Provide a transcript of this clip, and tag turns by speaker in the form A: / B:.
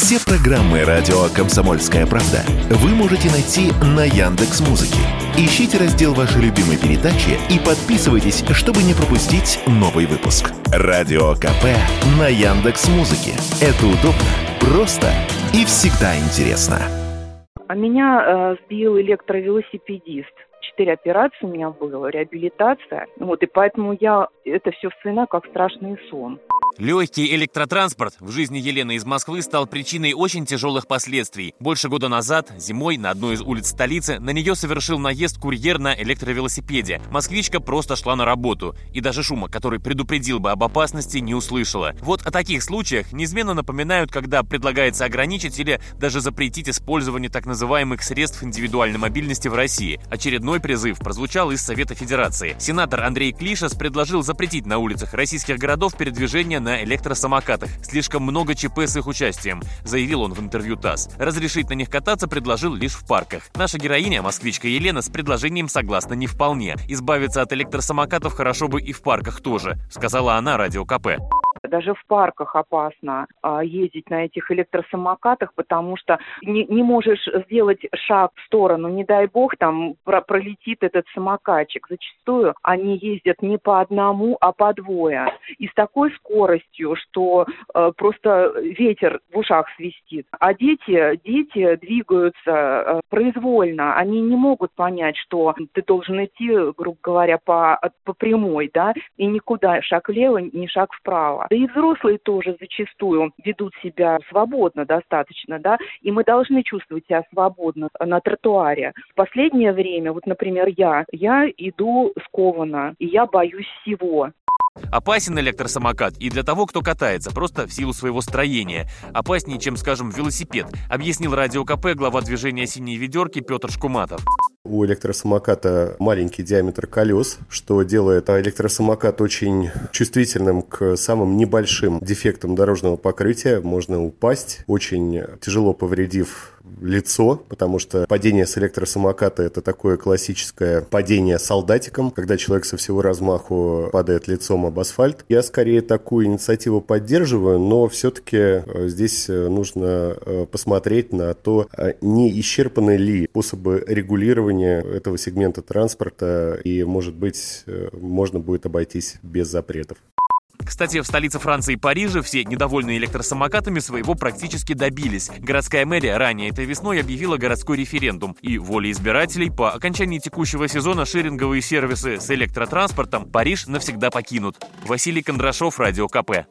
A: Все программы радио Комсомольская правда вы можете найти на Яндекс Музыке. Ищите раздел вашей любимой передачи и подписывайтесь, чтобы не пропустить новый выпуск. Радио КП на Яндекс Музыке. Это удобно, просто и всегда интересно.
B: А меня э, сбил электровелосипедист. Четыре операции у меня было, реабилитация. Вот, и поэтому я это все вспоминаю как страшный сон.
C: Легкий электротранспорт в жизни Елены из Москвы стал причиной очень тяжелых последствий. Больше года назад, зимой, на одной из улиц столицы, на нее совершил наезд курьер на электровелосипеде. Москвичка просто шла на работу, и даже шума, который предупредил бы об опасности, не услышала. Вот о таких случаях неизменно напоминают, когда предлагается ограничить или даже запретить использование так называемых средств индивидуальной мобильности в России. Очередной призыв прозвучал из Совета Федерации. Сенатор Андрей Клишес предложил запретить на улицах российских городов передвижение на электросамокатах. Слишком много ЧП с их участием, заявил он в интервью ТАСС. Разрешить на них кататься предложил лишь в парках. Наша героиня, москвичка Елена, с предложением согласна не вполне. Избавиться от электросамокатов хорошо бы и в парках тоже, сказала она радио КП.
B: Даже в парках опасно а, ездить на этих электросамокатах, потому что не, не можешь сделать шаг в сторону, не дай бог, там про пролетит этот самокатчик. Зачастую они ездят не по одному, а по двое. И с такой скоростью, что э, просто ветер в ушах свистит. А дети, дети двигаются э, произвольно. Они не могут понять, что ты должен идти, грубо говоря, по, по прямой, да, и никуда, шаг влево, ни шаг вправо. Да и взрослые тоже зачастую ведут себя свободно достаточно, да, и мы должны чувствовать себя свободно на тротуаре. В последнее время, вот, например, я, я иду скованно, и я боюсь всего.
C: Опасен электросамокат и для того, кто катается, просто в силу своего строения. Опаснее, чем, скажем, велосипед, объяснил Радио КП глава движения «Синие ведерки» Петр Шкуматов.
D: У электросамоката маленький диаметр колес, что делает электросамокат очень чувствительным к самым небольшим дефектам дорожного покрытия. Можно упасть, очень тяжело повредив лицо, потому что падение с электросамоката это такое классическое падение солдатиком, когда человек со всего размаху падает лицом об асфальт. Я скорее такую инициативу поддерживаю, но все-таки э, здесь э, нужно э, посмотреть на то, не исчерпаны ли способы регулирования этого сегмента транспорта, и, может быть, можно будет обойтись без запретов.
C: Кстати, в столице Франции Париже все недовольные электросамокатами своего практически добились. Городская мэрия ранее этой весной объявила городской референдум. И волей избирателей по окончании текущего сезона шеринговые сервисы с электротранспортом Париж навсегда покинут. Василий Кондрашов, Радио КП.